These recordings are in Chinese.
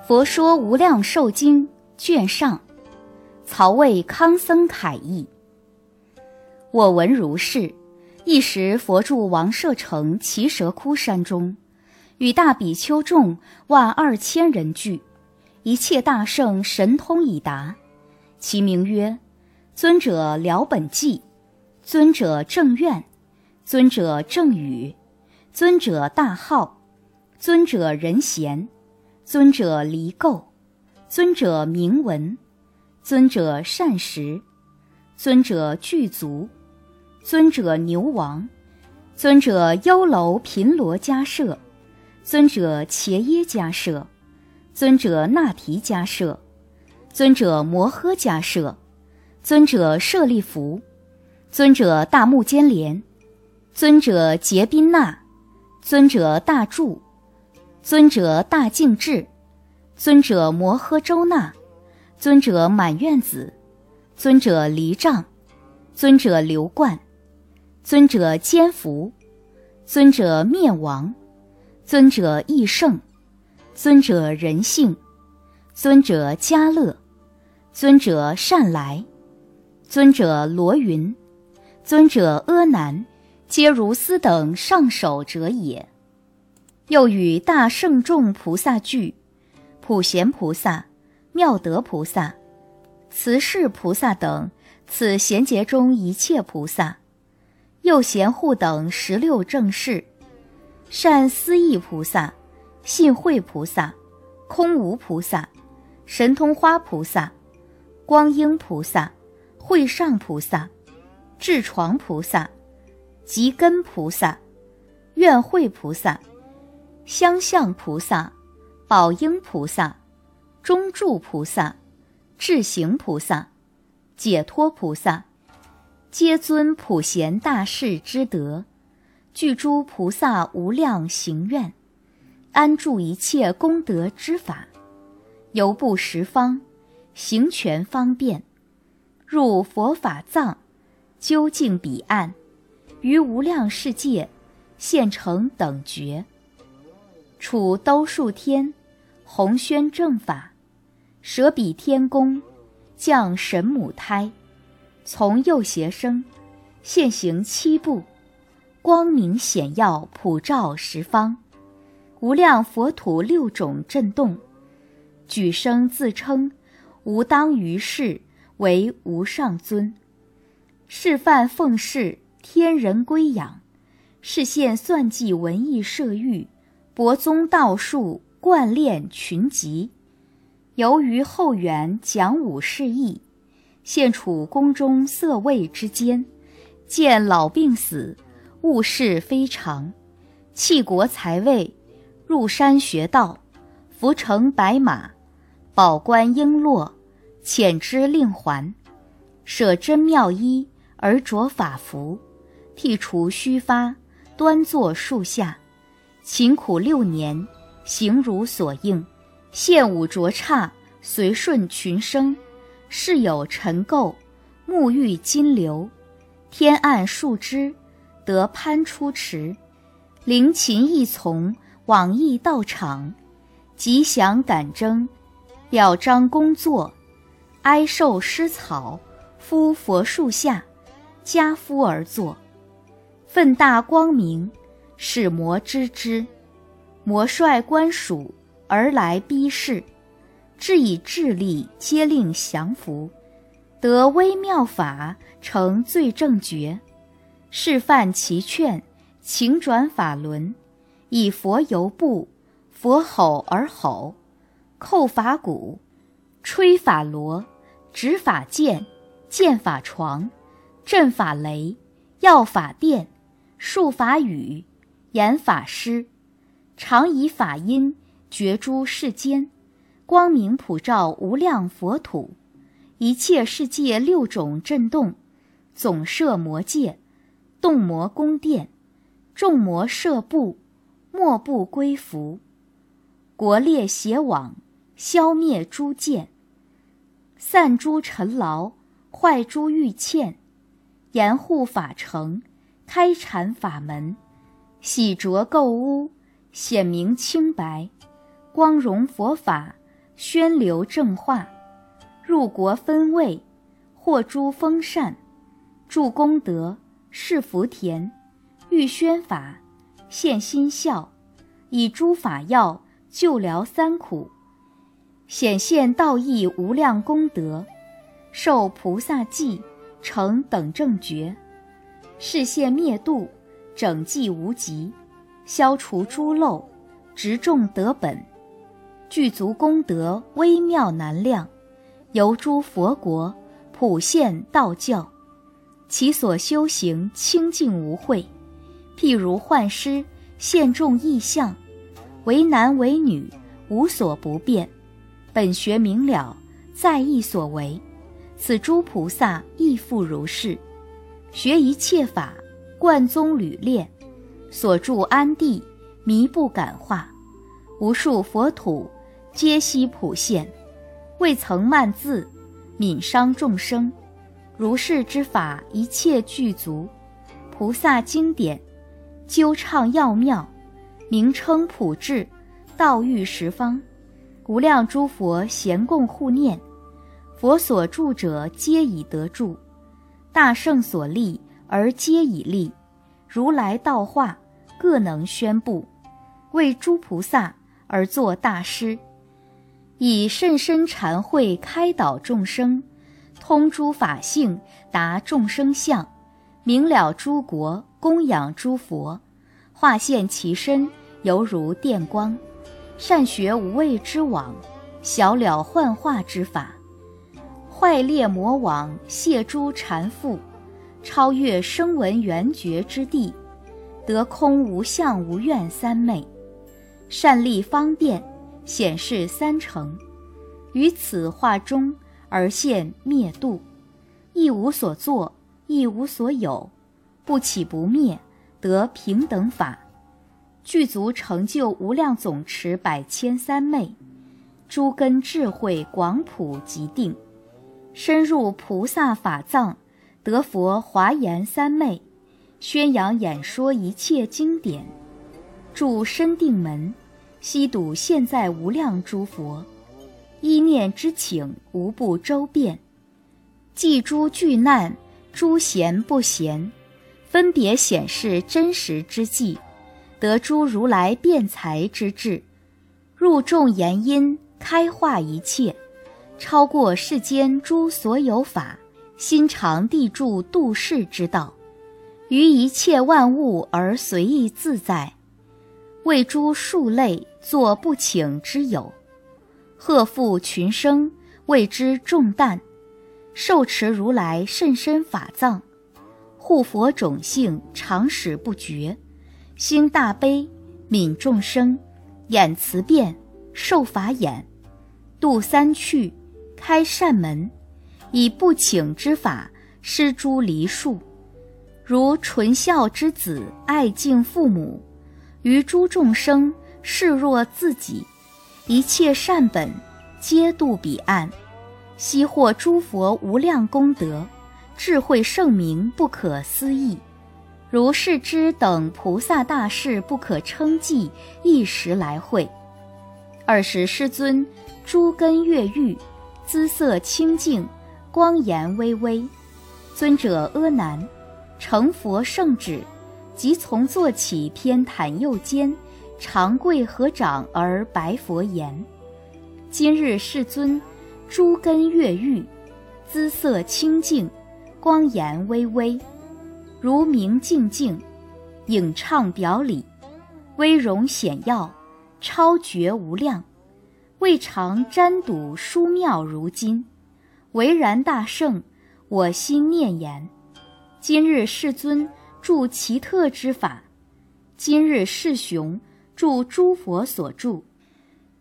《佛说无量寿经》卷上，曹魏康僧楷译。我闻如是：一时，佛住王舍城奇蛇窟山中，与大比丘众万二千人聚，一切大圣神通已达。其名曰：尊者了本纪，尊者正愿，尊者正语，尊者大号，尊者仁贤。尊者离垢，尊者明文，尊者善食，尊者具足，尊者牛王，尊者优楼频罗迦舍，尊者伽耶迦舍，尊者那提迦舍，尊者摩诃迦舍，尊者舍利弗，尊者大目犍连，尊者结宾那，尊者大柱。尊者大净智，尊者摩诃周那，尊者满愿子，尊者离障，尊者流冠，尊者坚福，尊者灭亡，尊者义圣，尊者仁性，尊者嘉乐，尊者善来，尊者罗云，尊者阿难，皆如斯等上首者也。又与大圣众菩萨聚，普贤菩萨、妙德菩萨、慈氏菩萨等，此贤劫中一切菩萨，又贤护等十六正士，善思义菩萨、信慧菩萨、空无菩萨、神通花菩萨、光阴菩萨、会上菩萨、智床菩萨、吉根菩萨、愿慧菩萨。相向菩萨、宝应菩萨、中住菩萨、智行菩萨、解脱菩萨，皆尊普贤大士之德，具诸菩萨无量行愿，安住一切功德之法，游步十方，行权方便，入佛法藏，究竟彼岸，于无量世界，现成等觉。处兜数天，弘宣正法，舍彼天宫，降神母胎，从右胁生，现行七步，光明显耀，普照十方，无量佛土六种震动，举声自称，吾当于世为无上尊，示范奉事，天人归养，示现算计文艺设欲。博宗道术，贯练群集，由于后元讲武释义，现处宫中色位之间，见老病死，物事非常，弃国财位，入山学道，扶乘白马，宝冠璎珞，遣之令还，舍真妙衣而着法服，剃除须发，端坐树下。勤苦六年，行如所应，现武卓刹，随顺群生。世有尘垢，沐浴金流，天暗树枝，得攀出池。灵禽一从，往诣道场，吉祥感征，表彰工作，哀受施草，夫佛树下，家夫而坐，奋大光明。使魔知之，魔率官属而来逼视，至以智力皆令降服，得微妙法成最正觉，示范其劝，请转法轮，以佛游步，佛吼而吼，叩法鼓，吹法螺，执法剑，剑法床，阵法雷，药法电，术法雨。言法师，常以法音觉诸世间，光明普照无量佛土，一切世界六种震动，总摄魔界，动魔宫殿，众魔摄布，莫不归服。国列邪网，消灭诸见，散诸尘劳，坏诸欲欠，严护法城，开阐法门。洗濯垢污，显明清白，光荣佛法，宣流正化，入国分位，获诸封禅，助功德，是福田，欲宣法，现心孝，以诸法药救疗三苦，显现道义无量功德，受菩萨记，成等正觉，示现灭度，整寂无极，消除诸漏，执众得本。具足功德微妙难量，由诸佛国，普现道教，其所修行清净无秽。譬如幻师现众异象，为男为女，无所不变。本学明了，在意所为。此诸菩萨亦复如是，学一切法，贯宗履列，所住安地，弥不感化，无数佛土。皆悉普现，未曾慢字，悯伤众生。如是之法，一切具足。菩萨经典，究畅要妙，名称普至，道育十方。无量诸佛咸共护念，佛所住者皆已得住，大圣所立而皆已利。如来道化，各能宣布，为诸菩萨而作大师。以甚深禅慧开导众生，通诸法性，达众生相，明了诸国，供养诸佛，化现其身，犹如电光。善学无畏之网，晓了幻化之法，坏裂魔网，卸诸缠缚，超越声闻缘觉之地，得空无相无愿三昧，善利方便。显示三成，于此化中而现灭度，亦无所作，亦无所有，不起不灭，得平等法，具足成就无量总持百千三昧，诸根智慧广普即定，深入菩萨法藏，得佛华严三昧，宣扬演说一切经典，住深定门。悉睹现在无量诸佛，一念之请无不周遍，记诸巨难，诸贤不贤，分别显示真实之际，得诸如来辩才之智，入众言因，开化一切，超过世间诸所有法，心常地住度世之道，于一切万物而随意自在。为诸数类作不请之友，贺负群生为之重担，受持如来甚深法藏，护佛种性常使不绝，兴大悲悯众生，演慈变受法眼，度三趣开善门，以不请之法施诸离树，如纯孝之子爱敬父母。于诸众生视若自己，一切善本皆度彼岸，悉获诸佛无量功德，智慧圣明不可思议。如是之等菩萨大士不可称计，一时来会。尔时师尊诸根越狱，姿色清净，光颜巍巍。尊者阿难，成佛圣旨。即从坐起，偏袒右肩，长跪合掌而白佛言：“今日世尊，诸根越狱，姿色清净，光颜巍巍，如明镜净，影畅表里，威容显耀，超绝无量。未尝沾睹殊妙如今，唯然大圣，我心念言：今日世尊。”著奇特之法，今日世雄著诸佛所著；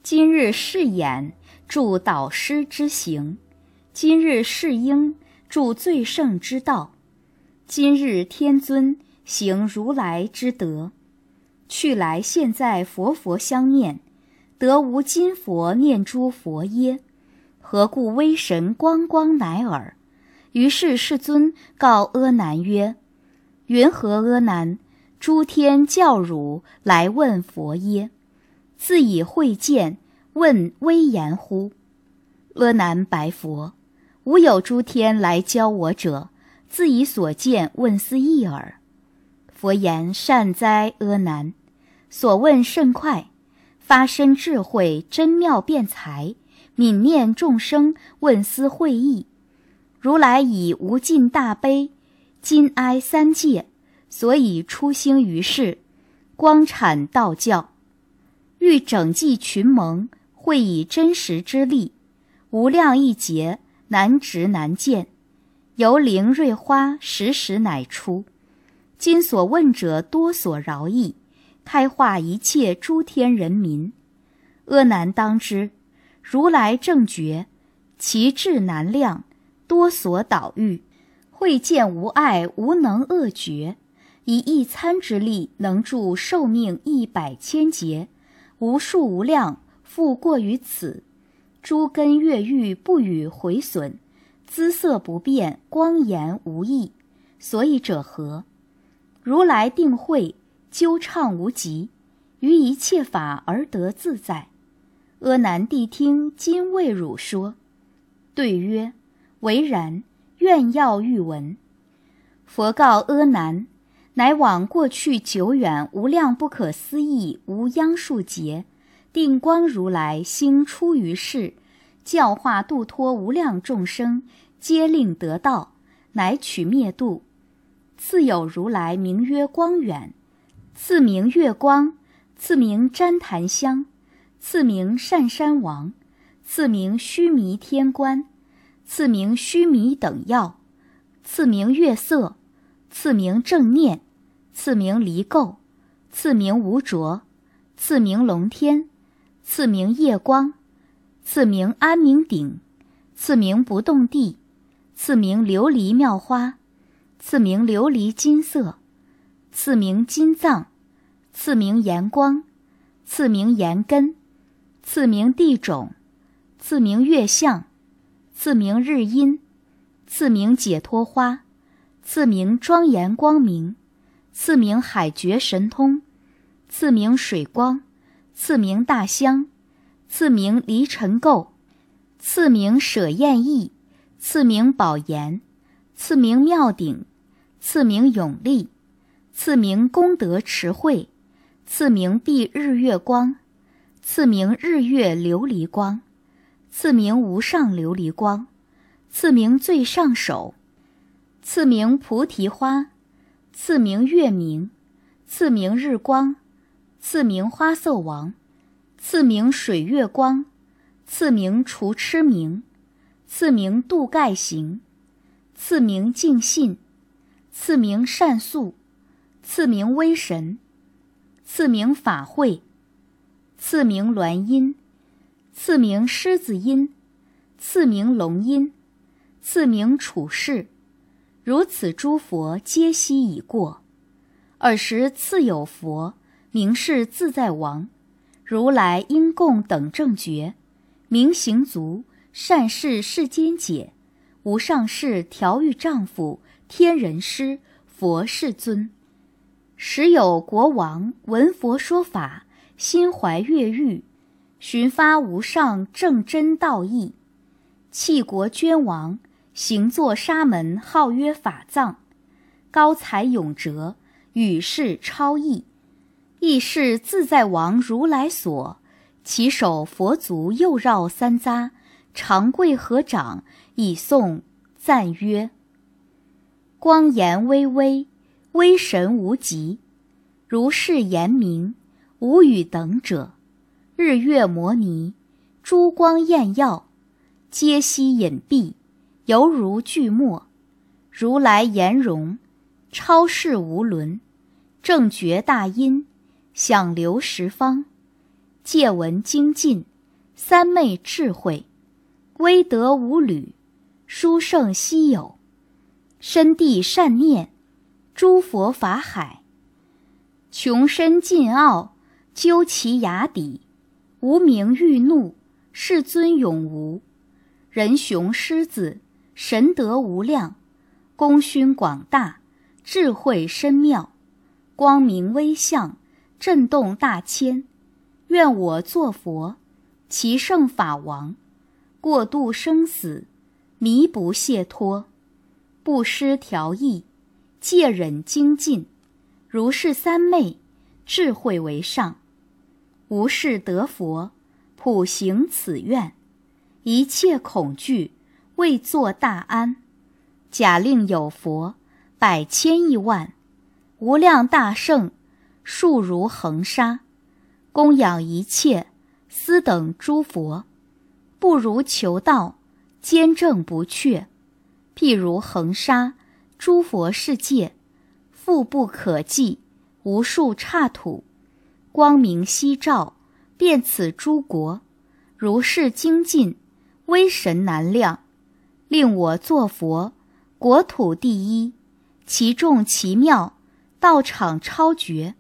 今日世眼著导师之行；今日世鹰著最胜之道；今日天尊行如来之德。去来现在佛佛相念，得无今佛念诸佛耶？何故威神光光乃尔？于是世尊告阿难曰。云何阿难？诸天教汝来问佛耶？自以会见，问威严乎？阿难白佛：无有诸天来教我者，自以所见问思义耳。佛言：善哉，阿难！所问甚快，发身智慧，真妙辩才，悯念众生，问思会意。如来以无尽大悲，今哀三界，所以出兴于世，光阐道教，欲整济群蒙，会以真实之力，无量一劫难值难见，由灵瑞花时时乃出。今所问者多所饶益，开化一切诸天人民。阿难当知，如来正觉，其智难量。多所导欲，会见无碍，无能恶觉，以一餐之力，能助寿命一百千劫，无数无量，复过于此。诸根越狱，不予毁损，姿色不变，光颜无异。所以者何？如来定慧，究畅无极，于一切法而得自在。阿难谛听，今为汝说。对曰。唯然，愿要欲闻。佛告阿难：乃往过去久远无量不可思议无央数劫，定光如来兴出于世，教化度脱无量众生，皆令得道，乃取灭度。次有如来名曰光远，次名月光，次名旃檀香，赐名善山王，赐名须弥天官。赐名须弥等药，赐名月色，赐名正念，赐名离垢，赐名无浊，赐名龙天，赐名夜光，赐名安明顶，赐名不动地，赐名琉璃妙花，赐名琉璃金色，赐名金藏，赐名炎光，赐名炎根，赐名地种，赐名月相。赐名日阴，赐名解脱花，赐名庄严光明，赐名海觉神通，赐名水光，赐名大香，赐名离尘垢，赐名舍厌意，赐名宝岩，赐名妙顶，赐名永力，赐名功德池慧，赐名蔽日月光，赐名日月琉璃光。赐名无上琉璃光，赐名最上首，赐名菩提花，赐名月明，赐名日光，赐名花色王，赐名水月光，赐名除痴明，赐名度盖行，赐名净信，赐名善素，赐名威神，赐名法会，赐名鸾音。赐名狮子音，赐名龙音，赐名处世，如此诸佛皆悉已过。尔时次有佛，名是自在王，如来因供等正觉，明行足，善事世间解，无上士调御丈夫，天人师，佛世尊。时有国王闻佛说法，心怀悦欲。寻发无上正真道义，弃国捐王，行作沙门，号曰法藏，高才永哲，与世超异，亦是自在王如来所。其手佛足右绕三匝，长跪合掌，以颂赞曰：光颜巍巍，威神无极，如是言明，无与等者。日月摩尼，珠光艳耀，皆悉隐蔽，犹如巨墨。如来颜容，超世无伦，正觉大音，响流十方，戒闻精进，三昧智慧，威德无侣，殊胜稀有，深地善念，诸佛法海，穷深尽奥，究其崖底。无名欲怒，世尊永无；人雄狮子，神德无量，功勋广大，智慧深妙，光明威相，震动大千。愿我作佛，其圣法王，过度生死，弥不懈脱，不失调意，戒忍精进，如是三昧，智慧为上。无事得佛，普行此愿，一切恐惧为作大安。假令有佛百千亿万，无量大圣，数如恒沙，供养一切斯等诸佛，不如求道，坚正不却。譬如恒沙诸佛世界，复不可计，无数刹土。光明夕照，遍此诸国，如是精进，威神难量，令我作佛，国土第一，其众奇妙，道场超绝，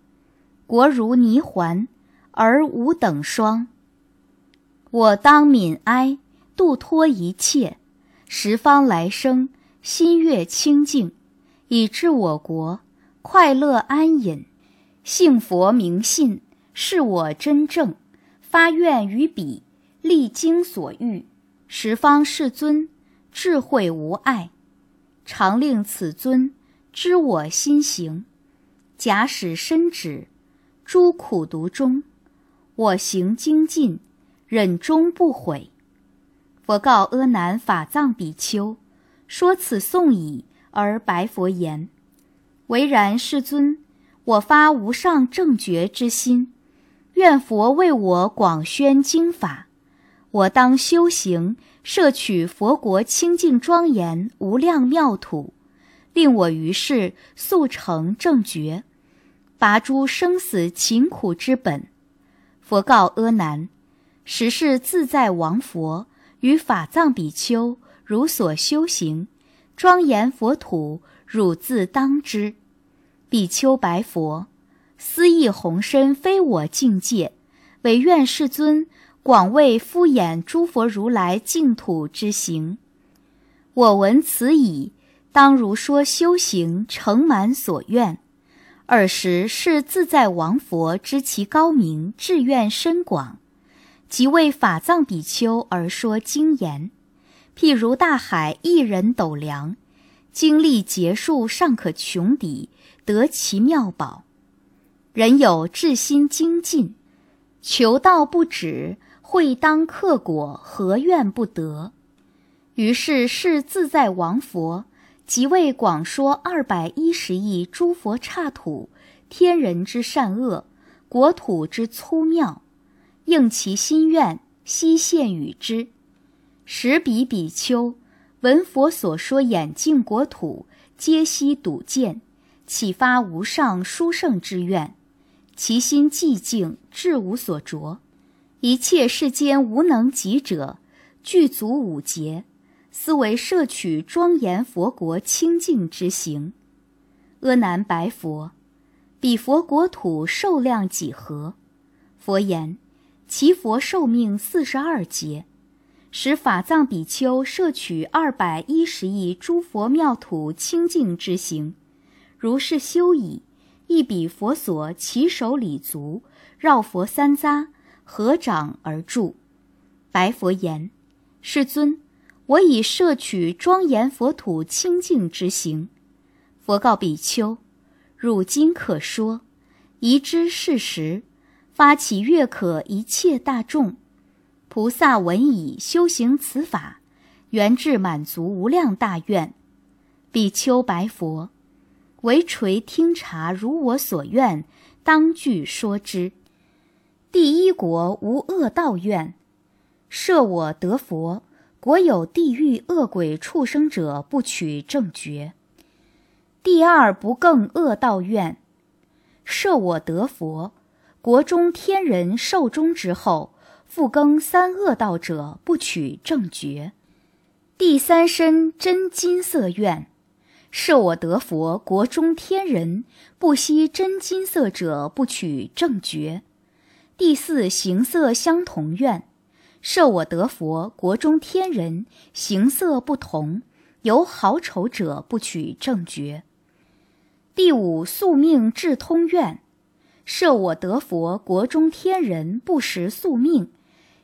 国如泥环，而无等双。我当悯哀，度脱一切十方来生，心悦清净，以致我国快乐安隐。信佛明信，是我真正发愿于彼，历经所欲，十方世尊智慧无碍，常令此尊知我心行。假使身止诸苦毒中，我行精进，忍终不悔。佛告阿难法藏比丘，说此颂已，而白佛言：唯然，世尊。我发无上正觉之心，愿佛为我广宣经法。我当修行，摄取佛国清净庄严无量妙土，令我于世速成正觉，拔诸生死勤苦之本。佛告阿难：实是自在王佛与法藏比丘如所修行，庄严佛土，汝自当之。比丘白佛：“思意宏深，非我境界，唯愿世尊广为敷衍诸佛如来净土之行。我闻此已，当如说修行，成满所愿。尔时是自在王佛知其高明，志愿深广，即为法藏比丘而说经言。譬如大海一人斗量，经历劫数，尚可穷抵。”得其妙宝，人有至心精进，求道不止，会当克果，何怨不得？于是是自在王佛，即为广说二百一十亿诸佛刹土，天人之善恶，国土之粗妙，应其心愿，悉现与之。时彼比丘闻佛所说眼净国土，皆悉睹见。启发无上殊胜之愿，其心寂静，志无所着。一切世间无能及者，具足五劫，思为摄取庄严佛国清净之行。阿难白佛：彼佛国土寿量几何？佛言：其佛寿命四十二劫，使法藏比丘摄取二百一十亿诸佛妙土清净之行。如是修已，一比佛所起手礼足，绕佛三匝，合掌而住。白佛言：“世尊，我已摄取庄严佛土清净之行。”佛告比丘：“汝今可说，宜知事实。发起悦可一切大众，菩萨闻已修行此法，圆至满足无量大愿。”比丘白佛。唯垂听察，如我所愿，当具说之。第一国无恶道愿，设我得佛；国有地狱恶鬼畜生者，不取正觉。第二不更恶道愿，设我得佛；国中天人寿终之后，复更三恶道者，不取正觉。第三身真金色愿。设我得佛国中天人不惜真金色者不取正觉。第四形色相同愿，设我得佛国中天人形色不同，有好丑者不取正觉。第五宿命智通愿，设我得佛国中天人不识宿命，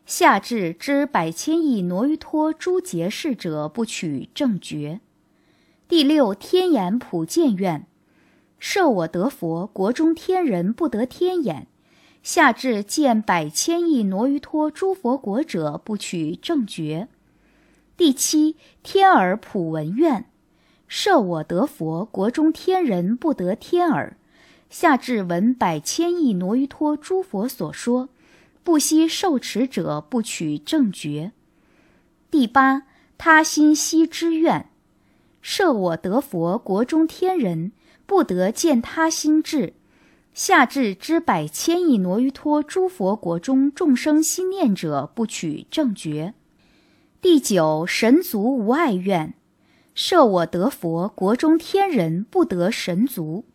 下至知百千亿挪于托诸劫事者，不取正觉。第六天眼普见愿，设我得佛，国中天人不得天眼。下至见百千亿挪于托诸佛国者，不取正觉。第七天耳普闻愿，设我得佛，国中天人不得天耳。下至闻百千亿挪于托诸佛所说。不惜受持者不取正觉。第八，他心悉之愿，设我得佛国中天人不得见他心智，下至知百千亿挪于托诸佛国中众生心念者不取正觉。第九，神足无碍愿，设我得佛国中天人不得神足，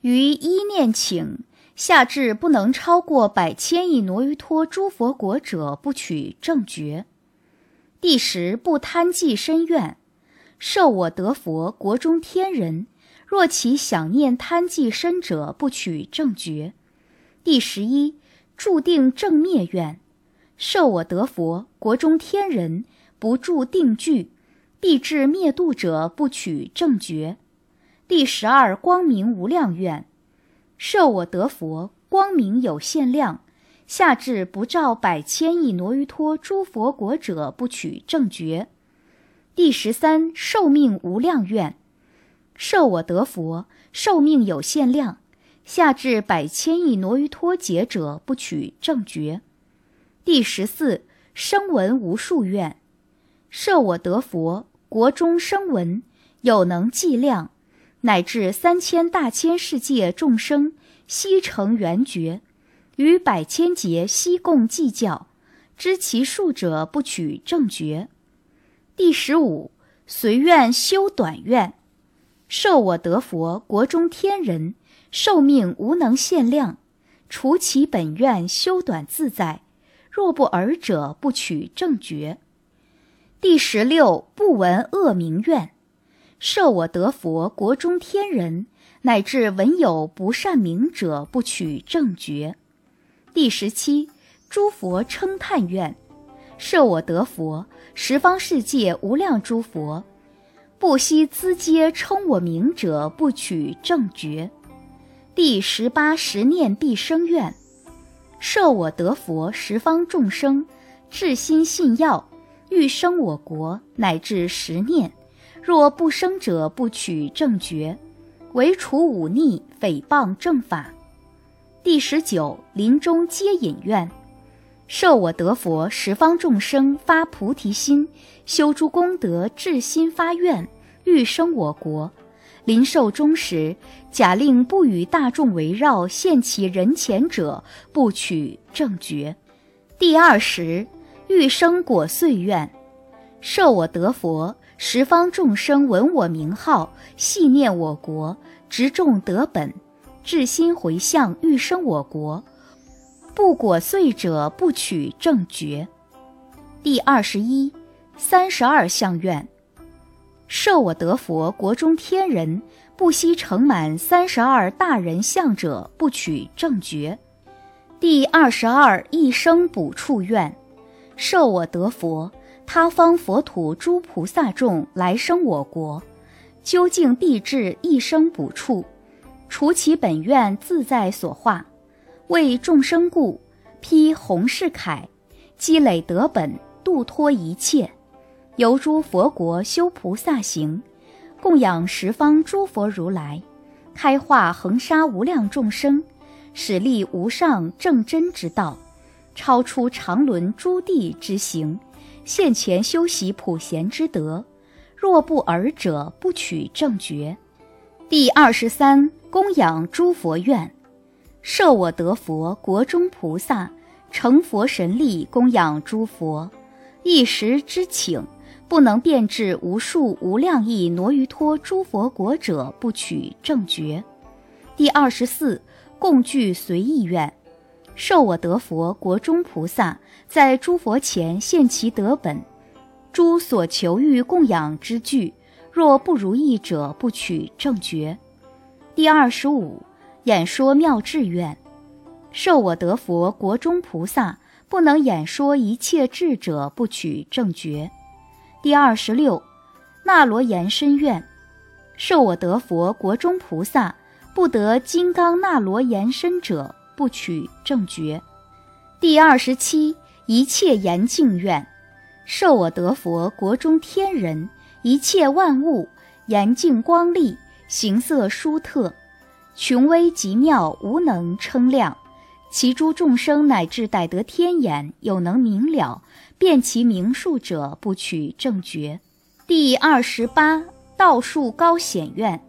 于一念请。下至不能超过百千亿挪于托诸佛国者，不取正觉。第十不贪计身愿，设我得佛国中天人，若其想念贪计身者，不取正觉。第十一注定正灭愿，设我得佛国中天人，不住定具，必至灭度者，不取正觉。第十二光明无量愿。设我得佛光明有限量，下至不照百千亿挪于托诸佛国者，不取正觉。第十三寿命无量愿，设我得佛寿命有限量，下至百千亿挪于脱劫者，不取正觉。第十四声闻无数愿，设我得佛国中声闻有能计量。乃至三千大千世界众生悉成圆觉，于百千劫悉共计较，知其数者不取正觉。第十五随愿修短愿，设我得佛国中天人寿命无能限量，除其本愿修短自在，若不尔者不取正觉。第十六不闻恶名愿。设我得佛国中天人，乃至闻有不善名者，不取正觉。第十七，诸佛称叹愿，设我得佛十方世界无量诸佛，不惜资阶称我名者，不取正觉。第十八，十念必生愿，设我得佛十方众生至心信要，欲生我国，乃至十念。若不生者，不取正觉，唯除忤逆诽谤正法。第十九，临终皆引愿，设我得佛，十方众生发菩提心，修诸功德，至心发愿，欲生我国。临寿终时，假令不与大众围绕，现其人前者，不取正觉。第二十，欲生果岁愿，设我得佛。十方众生闻我名号，系念我国，执众得本，至心回向，欲生我国。不果遂者，不取正觉。第二十一、三十二相愿，设我得佛国中天人，不惜成满三十二大人相者，不取正觉。第二十二一生补处愿，设我得佛。他方佛土诸菩萨众来生我国，究竟必至一生补处，除其本愿自在所化，为众生故，披红饰铠，积累德本，度脱一切，由诸佛国修菩萨行，供养十方诸佛如来，开化恒沙无量众生，使立无上正真之道，超出常伦诸地之行。现前修习普贤之德，若不尔者，不取正觉。第二十三，供养诸佛愿，设我得佛国中菩萨成佛神力，供养诸佛，一时之请，不能变至无数无量亿挪于托诸佛国者，不取正觉。第二十四，共具随意愿。受我得佛国中菩萨在诸佛前现其德本，诸所求欲供养之具，若不如意者，不取正觉。第二十五，演说妙智愿，受我得佛国中菩萨不能演说一切智者，不取正觉。第二十六，那罗延伸愿，受我得佛国中菩萨不得金刚那罗延伸者，不取正觉。第二十七，一切严净愿，受我得佛国中天人一切万物严净光丽，形色殊特。穷微极妙，无能称量。其诸众生乃至逮得天眼，有能明了，辨其名数者，不取正觉。第二十八道术高显愿，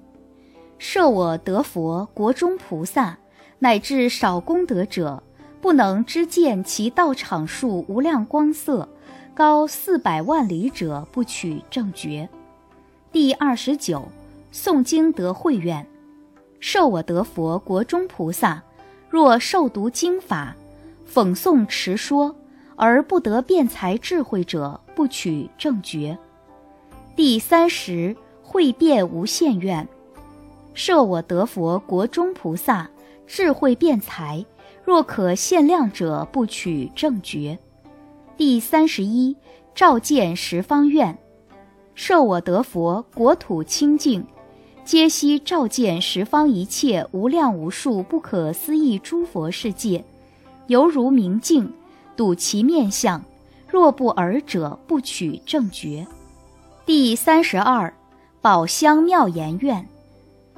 设我得佛国中菩萨，乃至少功德者，不能知见其道场数无量光色，高四百万里者，不取正觉。第二十九诵经得慧愿。受我得佛国中菩萨，若受读经法，讽诵持说，而不得辩才智慧者，不取正觉。第三十会辩无限愿，设我得佛国中菩萨，智慧辩才，若可限量者，不取正觉。第三十一照见十方愿，设我得佛国土清净。皆悉照见十方一切无量无数不可思议诸佛世界，犹如明镜，睹其面相。若不尔者，不取正觉。第三十二，宝香妙言愿，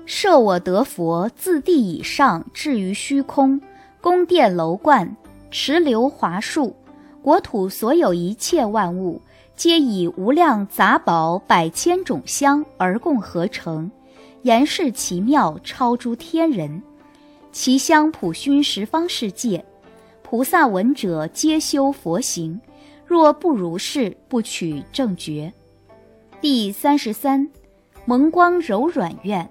设我得佛自地以上至于虚空，宫殿楼观，池流华树，国土所有一切万物，皆以无量杂宝百千种香而共合成。言是奇妙，超诸天人，其香普熏十方世界，菩萨闻者皆修佛行。若不如是，不取正觉。第三十三，蒙光柔软愿，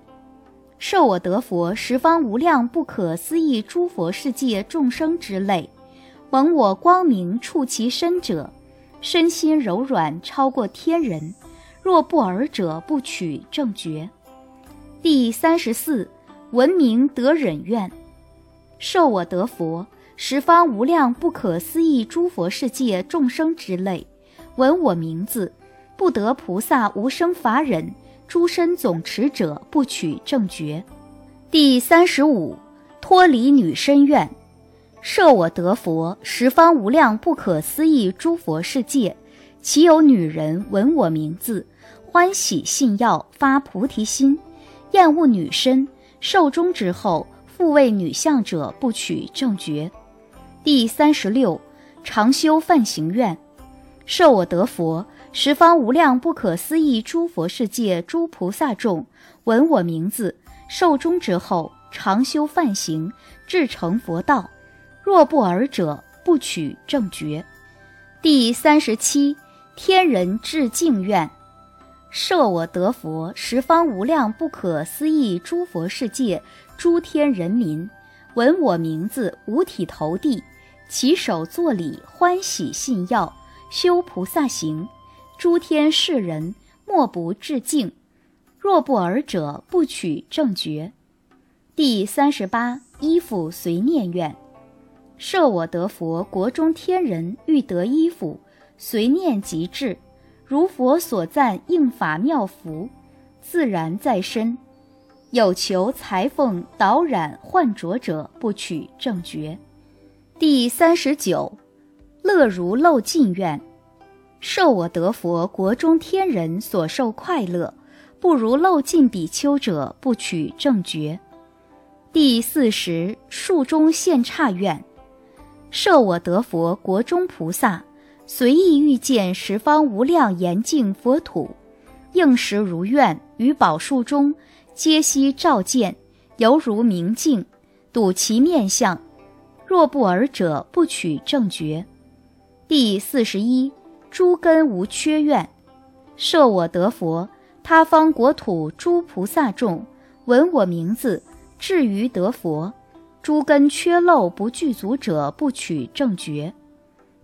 受我得佛十方无量不可思议诸佛世界众生之类，闻我光明触其身者，身心柔软超过天人。若不尔者，不取正觉。第三十四，闻名得忍愿，受我得佛十方无量不可思议诸佛世界众生之类，闻我名字，不得菩萨无生法忍诸身总持者，不取正觉。第三十五，脱离女身愿，受我得佛十方无量不可思议诸佛世界，岂有女人闻我名字，欢喜信要，发菩提心。厌恶女身，寿终之后复为女相者，不取正觉。第三十六，常修梵行愿，受我得佛十方无量不可思议诸佛世界诸菩萨众，闻我名字，寿终之后常修梵行，至成佛道。若不尔者，不取正觉。第三十七，天人至敬愿。设我得佛十方无量不可思议诸佛世界诸天人民，闻我名字五体投地，起手作礼欢喜信要，修菩萨行，诸天世人莫不致敬。若不尔者，不取正觉。第三十八衣服随念愿，设我得佛国中天人欲得衣服，随念即至。如佛所赞应法妙福，自然在身。有求裁缝导染幻着者，不取正觉。第三十九，乐如漏尽愿，受我得佛国中天人所受快乐，不如漏尽比丘者，不取正觉。第四十，树中现刹愿，受我得佛国中菩萨。随意遇见十方无量严净佛土，应时如愿，于宝树中皆悉照见，犹如明镜，睹其面相。若不尔者，不取正觉。第四十一，诸根无缺愿，设我得佛他方国土诸菩萨众，闻我名字，至于得佛，诸根缺漏不具足者，不取正觉。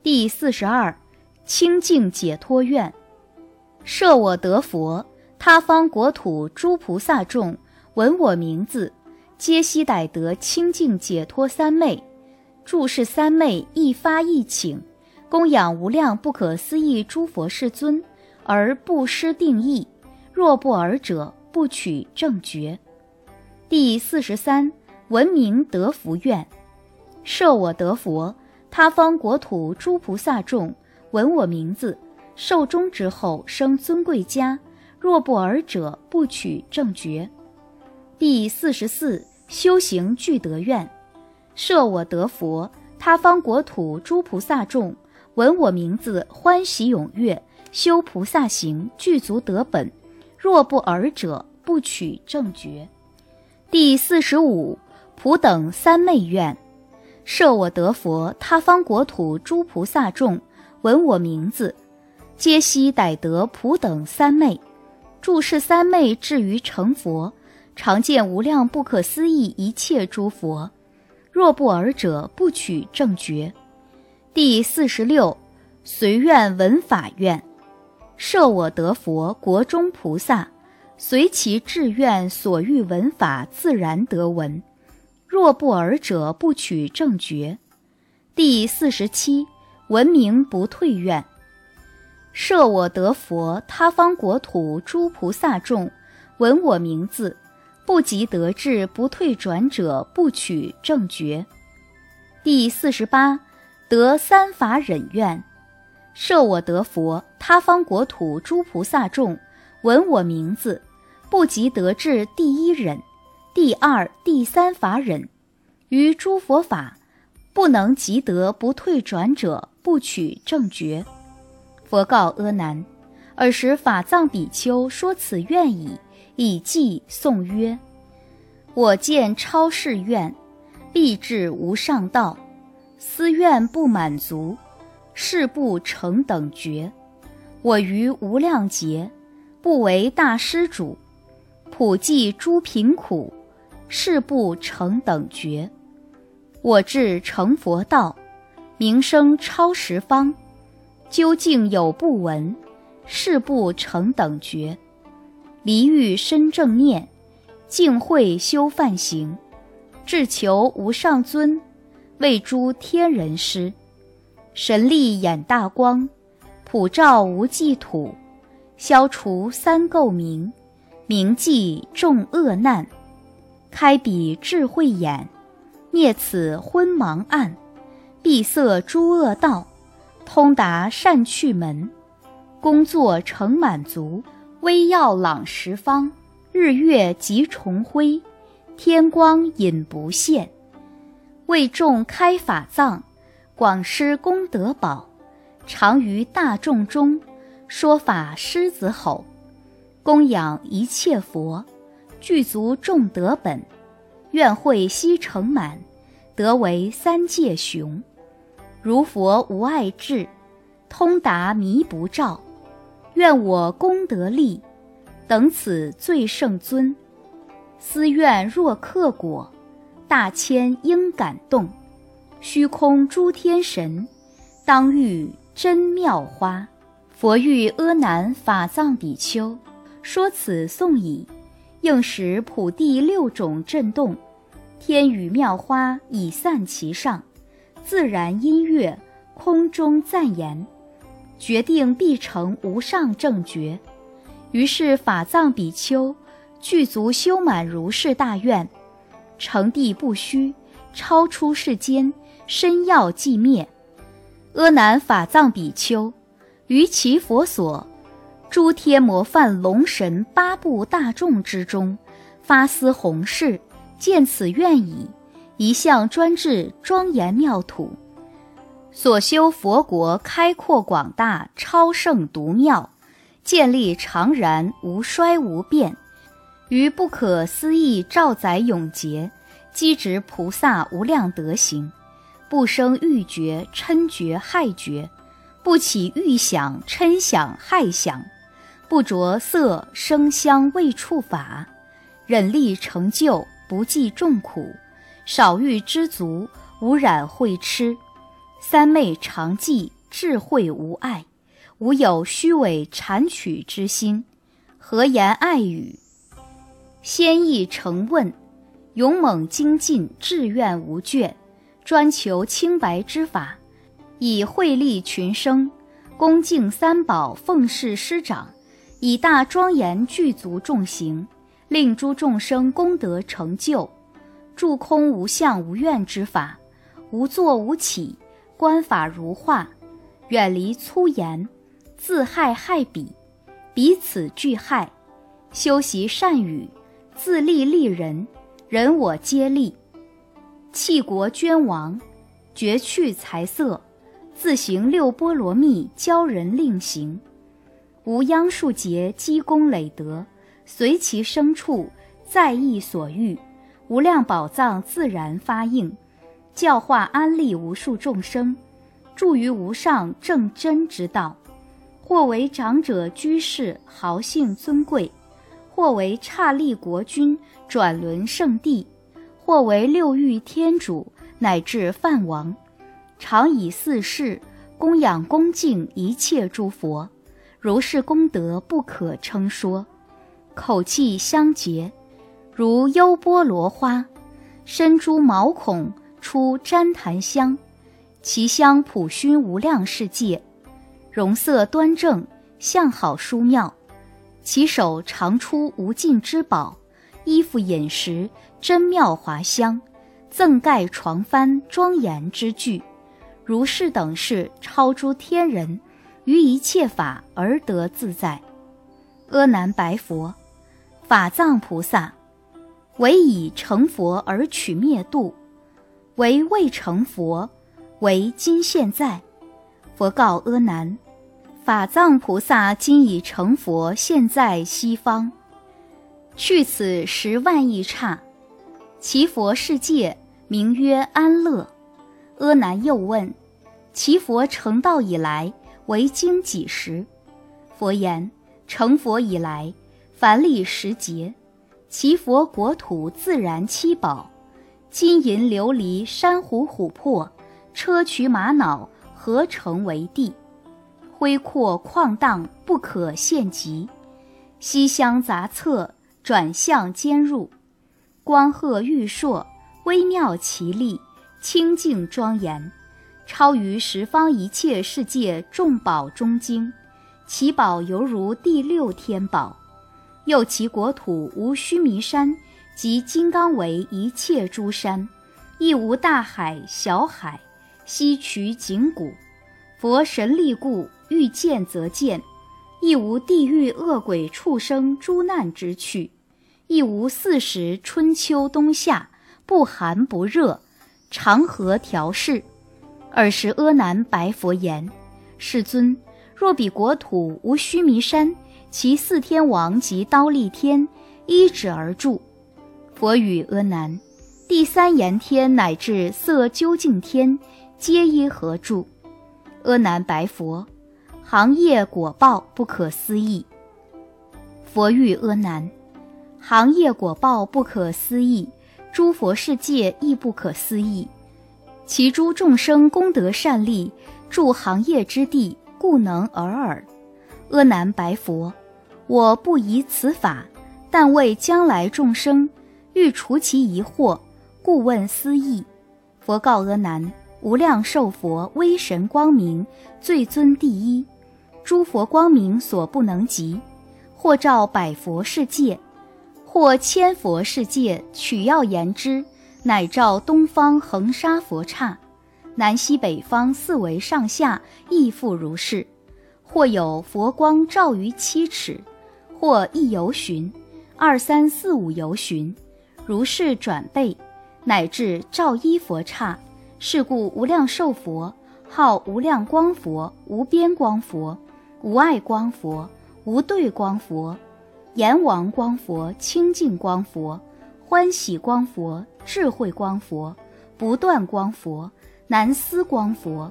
第四十二，清净解脱愿，设我得佛他方国土诸菩萨众闻我名字，皆悉逮得清净解脱三昧，注释三昧一发一请，供养无量不可思议诸佛世尊，而不失定义。若不尔者，不取正觉。第四十三，闻名得福愿，设我得佛，他方国土诸菩萨众闻我名字，寿终之后生尊贵家。若不尔者，不取正觉。第四十四，修行具德愿。设我得佛，他方国土诸菩萨众闻我名字，欢喜踊跃，修菩萨行，具足德本。若不尔者，不取正觉。第四十五，普等三昧愿。设我得佛，他方国土诸菩萨众闻我名字，皆悉逮得普等三昧。注释三昧至于成佛，常见无量不可思议一切诸佛。若不尔者，不取正觉。第四十六，随愿闻法愿，设我得佛国中菩萨，随其志愿所欲闻法，自然得闻。若不尔者，不取正觉。第四十七，闻名不退愿，设我得佛他方国土诸菩萨众闻我名字。不及得志不退转者，不取正觉。第四十八，得三法忍愿，设我得佛，他方国土诸菩萨众闻我名字，不及得志第一忍、第二、第三法忍，于诸佛法不能即得不退转者，不取正觉。佛告阿难：尔时法藏比丘说此愿已。以记颂曰：“我见超世愿，必至无上道。思愿不满足，誓不成等觉。我于无量劫，不为大施主，普济诸贫苦，誓不成等觉。我至成佛道，名声超十方，究竟有不闻，誓不成等觉。”离欲身正念，净慧修梵行，至求无上尊，为诸天人师，神力眼大光，普照无际土，消除三垢名，明记众恶难，开彼智慧眼，灭此昏盲暗，闭塞诸恶道，通达善趣门，工作成满足。微耀朗十方，日月即重辉，天光隐不现。为众开法藏，广施功德宝，常于大众中说法狮子吼，供养一切佛，具足众德本，愿会悉成满，得为三界雄。如佛无爱智，通达迷不照。愿我功德力，等此最胜尊。思愿若克果，大千应感动。虚空诸天神，当遇真妙花。佛遇阿难法藏比丘，说此颂已，应时普地六种震动，天雨妙花已散其上，自然音乐空中赞言。决定必成无上正觉，于是法藏比丘具足修满如是大愿，成地不虚，超出世间，身要寂灭。阿难法藏比丘于其佛所，诸天魔梵龙神八部大众之中，发思弘誓，见此愿已，一向专制庄严妙土。所修佛国开阔广大，超胜独妙，建立常然无衰无变，于不可思议兆载永劫，积植菩萨无量德行，不生欲觉、嗔觉、害觉，不起欲想、嗔想、害想，不着色声香味触法，忍力成就，不计众苦，少欲知足，无染秽痴。三昧常寂，智慧无碍，无有虚伪谄取之心，和言爱语，先意诚问，勇猛精进，志愿无倦，专求清白之法，以惠利群生，恭敬三宝，奉事师长，以大庄严具足众行，令诸众生功德成就，住空无相无愿之法，无作无起，观法如画，远离粗言，自害害彼，彼此俱害，修习善语，自利利人，人我皆利。弃国捐王，绝去财色，自行六波罗蜜，教人令行。无央数劫积功累德，随其生处，在意所欲，无量宝藏自然发应，教化安利无数众生，住于无上正真之道。或为长者居士，豪姓尊贵；或为刹利国君，转轮圣地。或为六欲天主，乃至梵王，常以四事供养恭敬一切诸佛，如是功德不可称说。口气相结，如优波罗花，身诸毛孔出旃檀香，其香普熏无量世界。容色端正，相好殊妙，其手常出无尽之宝，衣服饮食。真妙华香，赠盖床幡庄严之具，如是等事超诸天人，于一切法而得自在。阿难白佛：法藏菩萨，唯以成佛而取灭度，唯未成佛，唯今现在。佛告阿难：法藏菩萨今已成佛，现在西方，去此十万亿刹。其佛世界名曰安乐。阿难又问：其佛成道以来为经几时？佛言：成佛以来，凡历十劫。其佛国土自然七宝，金银琉璃珊瑚琥珀，砗磲玛瑙合成为地，恢阔旷荡不可限极。西厢杂侧，转向兼入。光赫玉烁，微妙奇丽，清净庄严，超于十方一切世界众宝中精，其宝犹如第六天宝。又其国土无须弥山及金刚为一切诸山，亦无大海小海，溪渠井谷。佛神力故，欲见则见，亦无地狱恶鬼畜生诸难之趣。亦无四时春秋冬夏不寒不热，常和调适。尔时阿难白佛言：“世尊，若彼国土无须弥山，其四天王及刀立天依止而住。”佛语阿难：“第三阎天乃至色究竟天，皆依何住？”阿难白佛：“行业果报不可思议。”佛语阿难。行业果报不可思议，诸佛世界亦不可思议。其诸众生功德善利，住行业之地，故能尔尔。阿难白佛：我不疑此法，但为将来众生欲除其疑惑，故问思义。佛告阿难：无量寿佛威神光明，最尊第一，诸佛光明所不能及，或照百佛世界。或千佛世界，取要言之，乃照东方恒沙佛刹，南西北方四维上下亦复如是。或有佛光照于七尺，或一游旬，二三四五游旬，如是转背，乃至照一佛刹。是故无量寿佛号无量光佛、无边光佛、无碍光佛、无对光佛。阎王光佛、清净光佛、欢喜光佛、智慧光佛、不断光佛、难思光佛、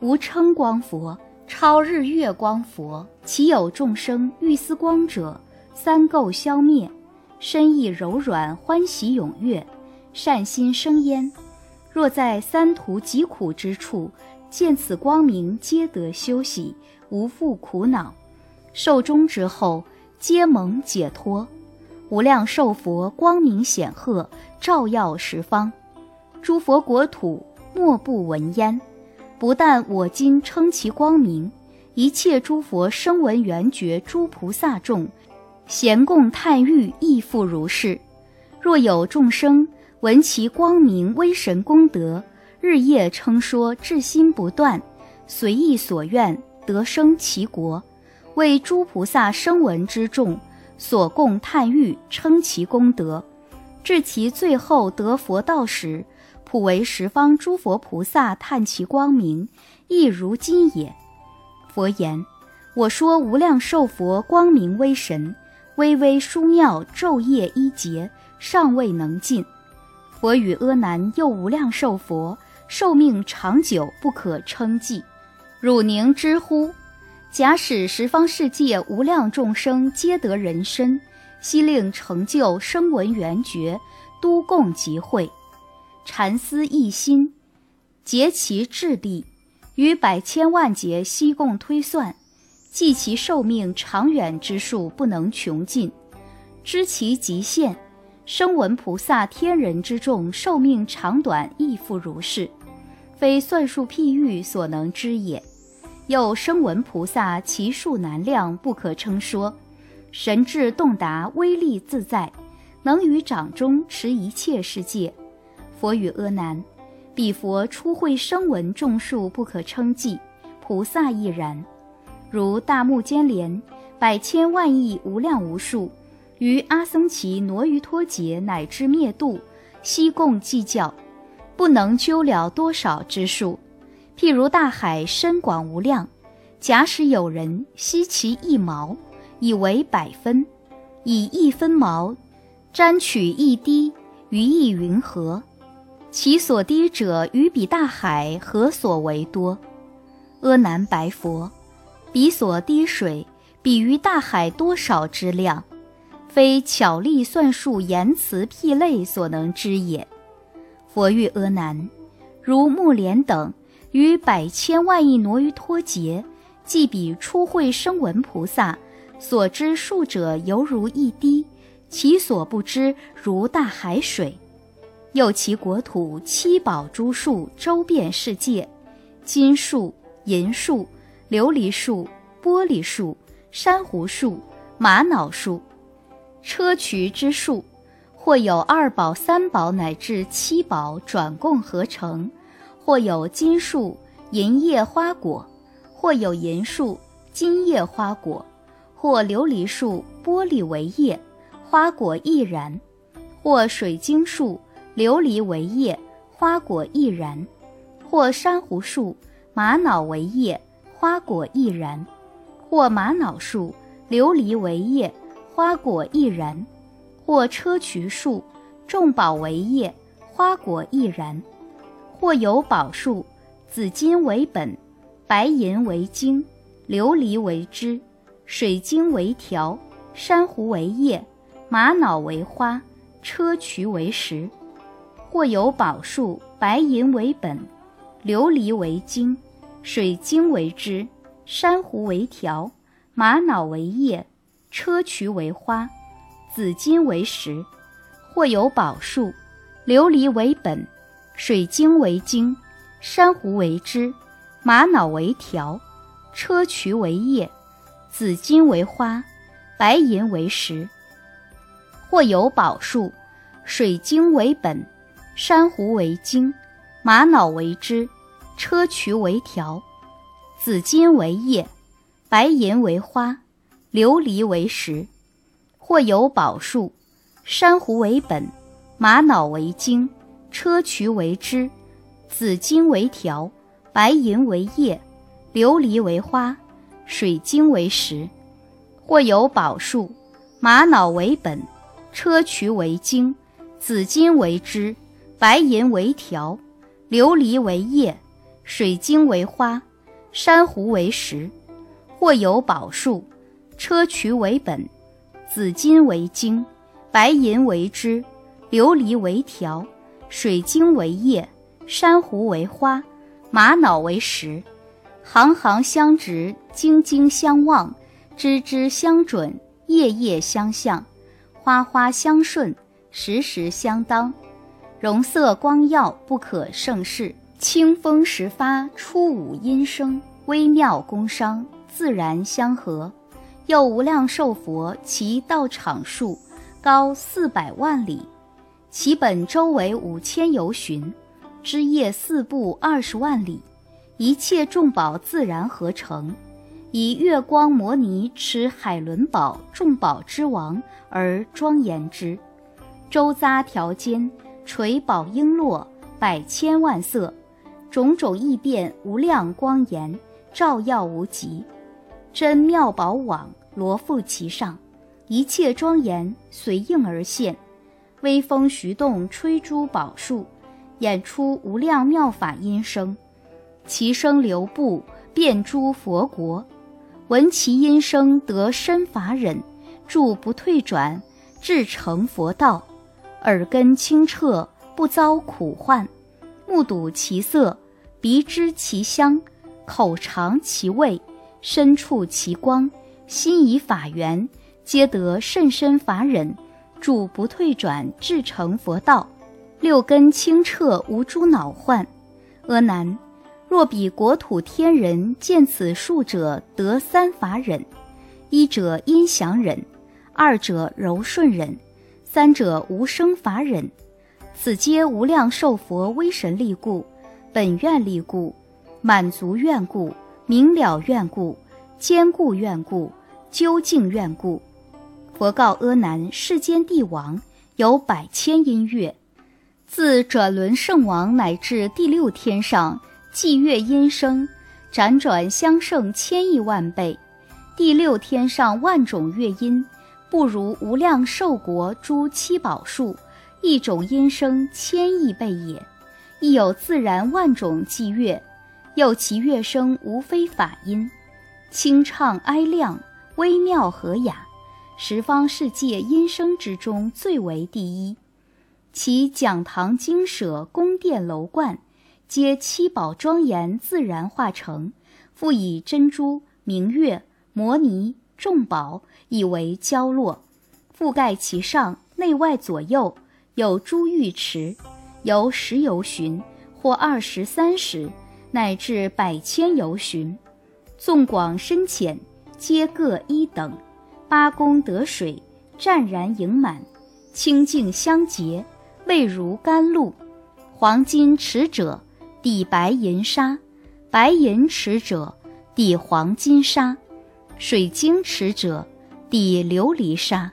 无称光佛、超日月光佛，其有众生欲思光者，三垢消灭，身意柔软，欢喜踊跃，善心生焉。若在三途极苦之处，见此光明，皆得休息，无复苦恼。寿终之后。皆蒙解脱，无量寿佛光明显赫，照耀十方，诸佛国土莫不闻焉。不但我今称其光明，一切诸佛声闻缘觉诸菩萨众，咸共叹誉，亦复如是。若有众生闻其光明威神功德，日夜称说，至心不断，随意所愿，得生其国，为诸菩萨声闻之众所共叹誉，称其功德，至其最后得佛道时，普为十方诸佛菩萨叹其光明，亦如今也。佛言：我说无量寿佛光明威神，微微殊妙，昼夜一劫，尚未能尽。佛与阿难又无量寿佛。寿命长久，不可称计。汝宁知乎？假使十方世界无量众生皆得人身，悉令成就声闻缘觉，都共集会，禅思一心，竭其智力，于百千万劫悉共推算，计其寿命长远之数不能穷尽，知其极限。声闻菩萨、天人之众寿命长短亦复如是，非算数譬喻所能知也。又声闻菩萨其数难量，不可称说，神智洞达，威力自在，能于掌中持一切世界。佛与阿难：彼佛初会声闻众数不可称计，菩萨亦然。如大目犍连，百千万亿无量无数。于阿僧祇挪于脱劫乃至灭度，悉共计较，不能究了多少之数。譬如大海深广无量，假使有人吸其一毛，以为百分，以一分毛沾取一滴于一云何，其所滴者于彼大海何所为多？阿难白佛：彼所滴水，比于大海多少之量？非巧力算术、言辞譬类所能知也。佛欲阿难，如木莲等与百千万亿挪于脱节，即比初会声闻菩萨所知数者，犹如一滴，其所不知如大海水。又其国土七宝诸树周遍世界，金树、银树、琉璃树、玻璃树、珊瑚树、玛瑙树。砗磲之树，或有二宝、三宝乃至七宝转供合成；或有金树、银叶花果；或有银树、金叶花果；或琉璃树、玻璃为叶，花果亦然；或水晶树、琉璃为叶，花果亦然；或珊瑚树、玛瑙为叶，花果亦然；或玛瑙树、琉璃为叶。花果亦然，或砗磲树，众宝为叶，花果亦然；或有宝树，紫金为本，白银为晶，琉璃为枝，水晶为条，珊瑚为叶，玛瑙为花，砗磲为实；或有宝树，白银为本，琉璃为晶，水晶为枝，珊瑚为条，玛瑙为叶。砗磲为花，紫金为实；或有宝树，琉璃为本，水晶为晶，珊瑚为枝，玛瑙为条，砗磲为叶，紫金为花，白银为石；或有宝树，水晶为本，珊瑚为晶，玛瑙为枝，砗磲为条，紫金为叶，白银为花。琉璃为石，或有宝树，珊瑚为本，玛瑙为晶，砗磲为枝，紫金为条，白银为叶，琉璃为花，水晶为石；或有宝树，玛瑙为本，砗磲为晶，紫金为枝，白银为条，琉璃为叶，水晶为花，珊瑚为石；或有宝树。砗磲为本，紫金为晶，白银为枝，琉璃为条，水晶为叶，珊瑚为花，玛瑙为石。行行相直，晶晶相望，枝枝相准，叶叶相向，花花相顺，时时相当，容色光耀，不可胜视。清风时发，初五音声，微妙宫商，自然相合。又无量寿佛，其道场数高四百万里，其本周围五千由旬，枝叶四部二十万里，一切众宝自然合成，以月光摩尼持海伦宝众宝之王而庄严之，周匝条间垂宝璎珞百千万色，种种异变无量光颜，照耀无极。真妙宝网罗覆其上，一切庄严随应而现。微风徐动，吹珠宝树，演出无量妙法音声。其声流布，遍诸佛国。闻其音声，得身法忍，住不退转，至成佛道。耳根清澈，不遭苦患；目睹其色，鼻知其香，口尝其味。身处其光，心以法缘，皆得甚深法忍，住不退转，至成佛道。六根清澈，无诸恼患。阿难，若彼国土天人见此树者，得三法忍：一者音祥忍，二者柔顺忍，三者无生法忍。此皆无量寿佛威神力故，本愿力故，满足愿故。明了愿故，坚固愿故，究竟愿故。佛告阿难：世间帝王有百千音乐，自转轮圣王乃至第六天上，伎乐音声，辗转相胜千亿万倍。第六天上万种乐音，不如无量寿国诸七宝树，一种音声千亿倍也。亦有自然万种伎乐。又其乐声无非法音，清畅哀亮，微妙和雅，十方世界音声之中最为第一。其讲堂精舍宫殿楼观，皆七宝庄严自然化成，复以珍珠、明月、摩尼众宝以为交落，覆盖其上，内外左右有珠玉池，由十由旬或二十三十。乃至百千由旬，纵广深浅，皆各一等。八功得水，湛然盈满，清净相洁，味如甘露。黄金池者，底白银沙；白银池者，底黄金沙；水晶池者，底琉璃沙；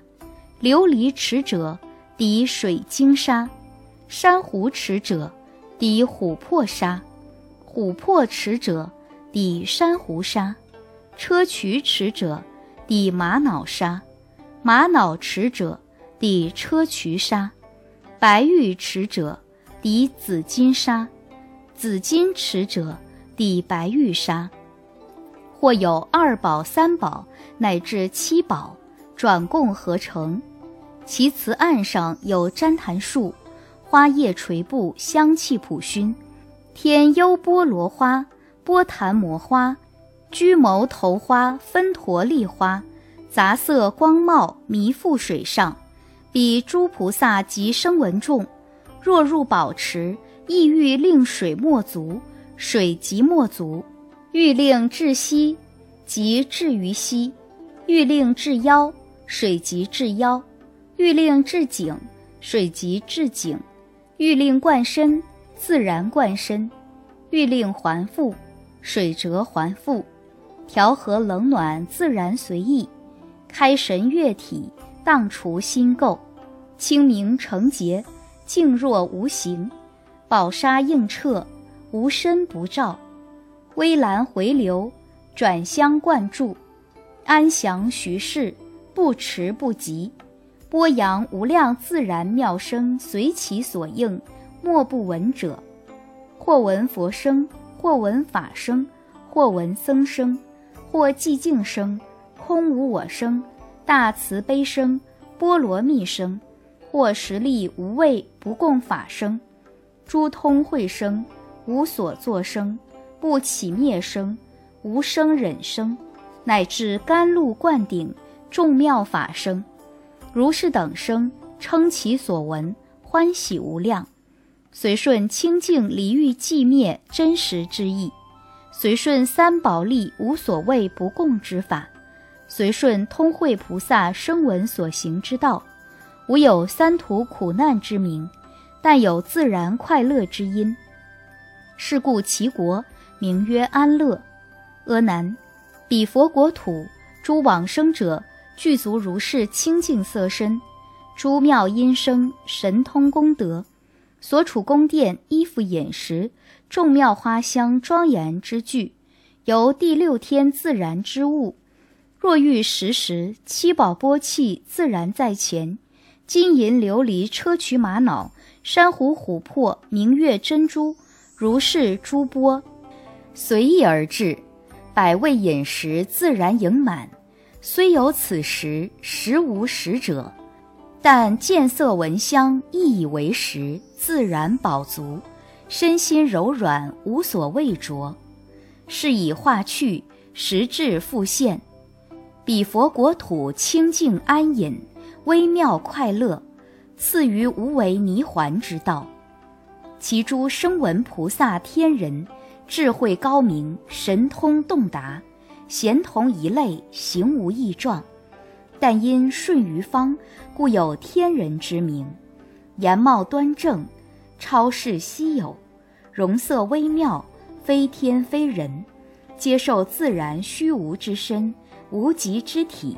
琉璃池者，底水晶沙；珊瑚池者，底琥珀沙。琥珀池者，底珊瑚沙；砗磲池者，底玛瑙沙；玛瑙池者，底砗磲沙；白玉池者，底紫金沙；紫金池者，底白玉沙。或有二宝、三宝乃至七宝，转供合成。其瓷案上有旃檀树，花叶垂布，香气普熏。天优波罗花、波檀摩花、居牟头花、分陀利花，杂色光茂，弥覆水上。彼诸菩萨及声闻众，若入宝池，亦欲令水没足，水即没足；欲令至膝，即至于膝；欲令至腰，水即至腰；欲令至颈，水即至颈；欲令贯身。自然贯身，欲令还复，水折还复，调和冷暖自然随意，开神悦体，荡除心垢，清明澄洁，静若无形，宝沙映彻，无身不照，微澜回流，转香灌注，安详徐适，不迟不急，波扬无量自然妙声，随其所应。莫不闻者，或闻佛声，或闻法声，或闻僧声，或寂静声，空无我声，大慈悲声，波罗蜜声，或实力无畏不共法声，诸通会声，无所作声，不起灭声，无声忍声，乃至甘露灌顶，众妙法声，如是等声，称其所闻，欢喜无量。随顺清净离欲寂灭真实之意，随顺三宝力无所谓不共之法，随顺通慧菩萨声闻所行之道，无有三途苦难之名，但有自然快乐之因。是故其国名曰安乐。阿难，彼佛国土诸往生者具足如是清净色身，诸妙音声神通功德。所处宫殿、衣服、饮食、众妙花香、庄严之具，由第六天自然之物。若欲食时，七宝波气自然在前，金银琉璃砗磲玛瑙、珊瑚琥珀、明月珍珠，如是诸波，随意而至。百味饮食自然盈满，虽有此食，实无食者。但见色闻香，亦以为食，自然饱足，身心柔软，无所畏着。是以化去，实质复现。彼佛国土清净安隐，微妙快乐，赐于无为泥环之道。其诸声闻菩萨天人，智慧高明，神通洞达，咸同一类，形无异状。但因顺于方，故有天人之名。颜貌端正，超世稀有，容色微妙，非天非人，接受自然虚无之身，无极之体。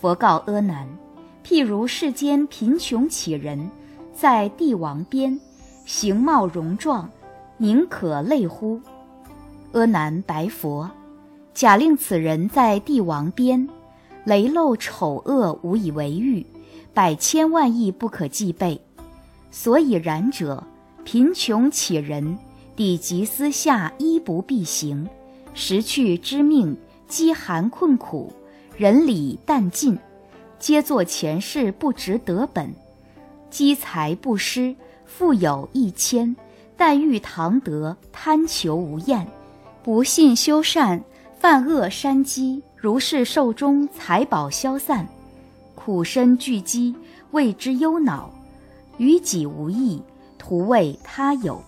佛告阿难：譬如世间贫穷乞人，在帝王边，形貌容状，宁可类乎？阿难白佛：假令此人在帝王边。雷漏丑恶无以为喻，百千万亿不可计备。所以然者，贫穷乞人，底极私下衣不蔽行，食去之命，饥寒困苦，人礼淡尽，皆作前世不值得本，积财不施，富有一千，但欲堂德，贪求无厌，不信修善，犯恶山积。如是寿终，财宝消散，苦身聚积，谓之忧恼，于己无益，徒为他有。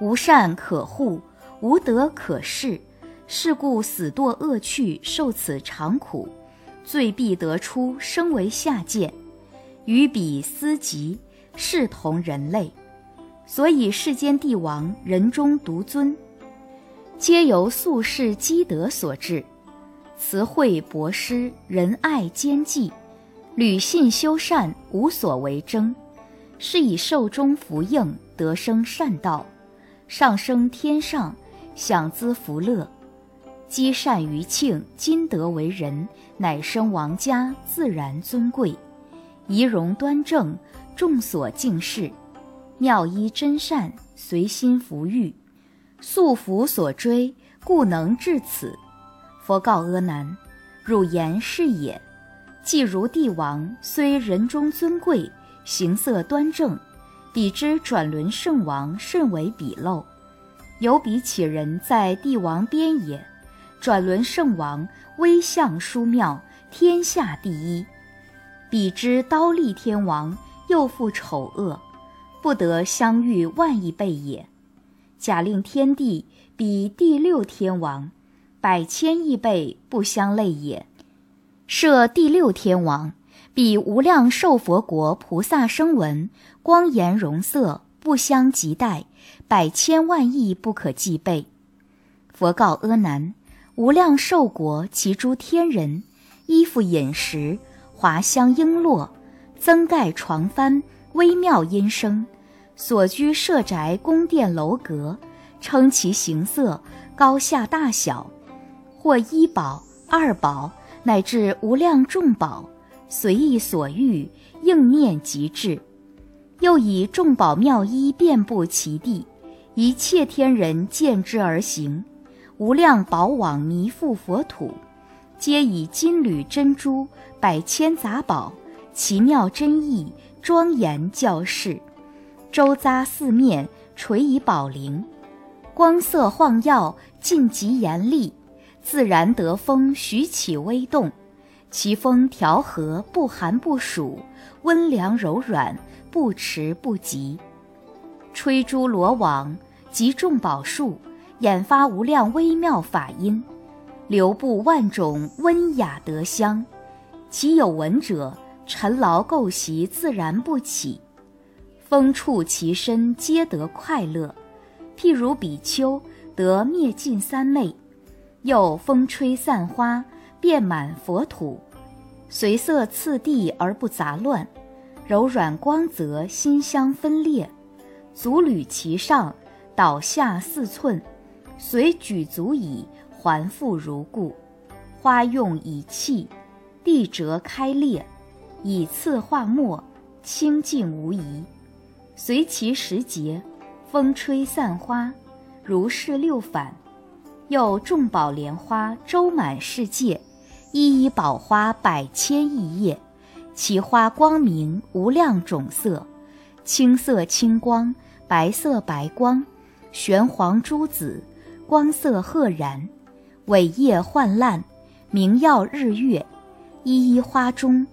无善可护，无德可恃，是故死堕恶趣，受此长苦，罪必得出，生为下贱。与彼思及，视同人类，所以世间帝王人中独尊，皆由宿世积德所致。慈惠博施，仁爱兼济，履信修善，无所为争，是以寿终福应，得生善道，上升天上，享资福乐，积善于庆，今得为人，乃生王家，自然尊贵，仪容端正，众所敬视，妙衣真善，随心福欲，素福所追，故能至此。佛告阿难：“汝言是也。既如帝王，虽人中尊贵，形色端正，彼之转轮圣王甚为鄙陋。有彼乞人，在帝王边也。转轮圣王威相殊妙，天下第一。彼之刀立天王，又复丑恶，不得相遇万亿倍也。假令天帝比第六天王。”百千亿倍不相类也。设第六天王，比无量寿佛国菩萨声闻，光颜容色不相及待，百千万亿不可计备。佛告阿难：无量寿国其诸天人，衣服饮食，华香璎珞，增盖床幡，微妙音声，所居舍宅宫殿楼阁，称其形色，高下大小。或一宝、二宝，乃至无量众宝，随意所欲，应念即至。又以众宝妙衣遍布其地，一切天人见之而行。无量宝网弥覆佛土，皆以金缕珍珠、百千杂宝、奇妙珍异、庄严教示，周匝四面垂以宝铃，光色晃耀，尽极严厉。自然得风，徐起微动，其风调和，不寒不暑，温凉柔软，不迟不急。吹珠罗网，集众宝术，演发无量微妙法音，流布万种温雅德香。其有闻者，尘劳垢习自然不起，风触其身，皆得快乐。譬如比丘得灭尽三昧，又风吹散花，遍满佛土，随色次第而不杂乱，柔软光泽，馨香分裂，足履其上，倒下四寸，随举足矣，还复如故。花用以器。地折开裂，以次化末，清净无疑。随其时节，风吹散花，如是六反。又众宝莲花周满世界，一一宝花百千亿叶，其花光明无量种色，青色青光，白色白光，玄黄朱紫，光色赫然，伟叶焕烂，明耀日月。一一花中，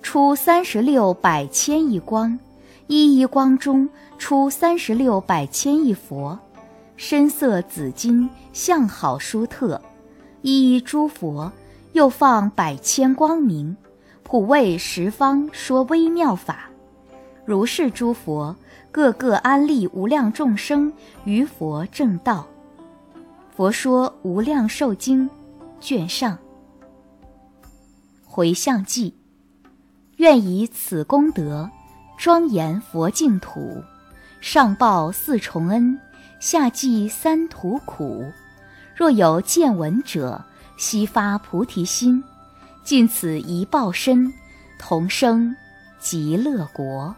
出三十六百千亿光；一一光中出三十六百千亿佛，身色紫金，相好殊特。一一诸佛又放百千光明，普为十方说微妙法。如是诸佛，个个安利无量众生于佛正道。佛说《无量寿经》，卷上。回向记，愿以此功德庄严佛净土，上报四重恩，下济三途苦。若有见闻者，悉发菩提心，尽此一报身，同生极乐国。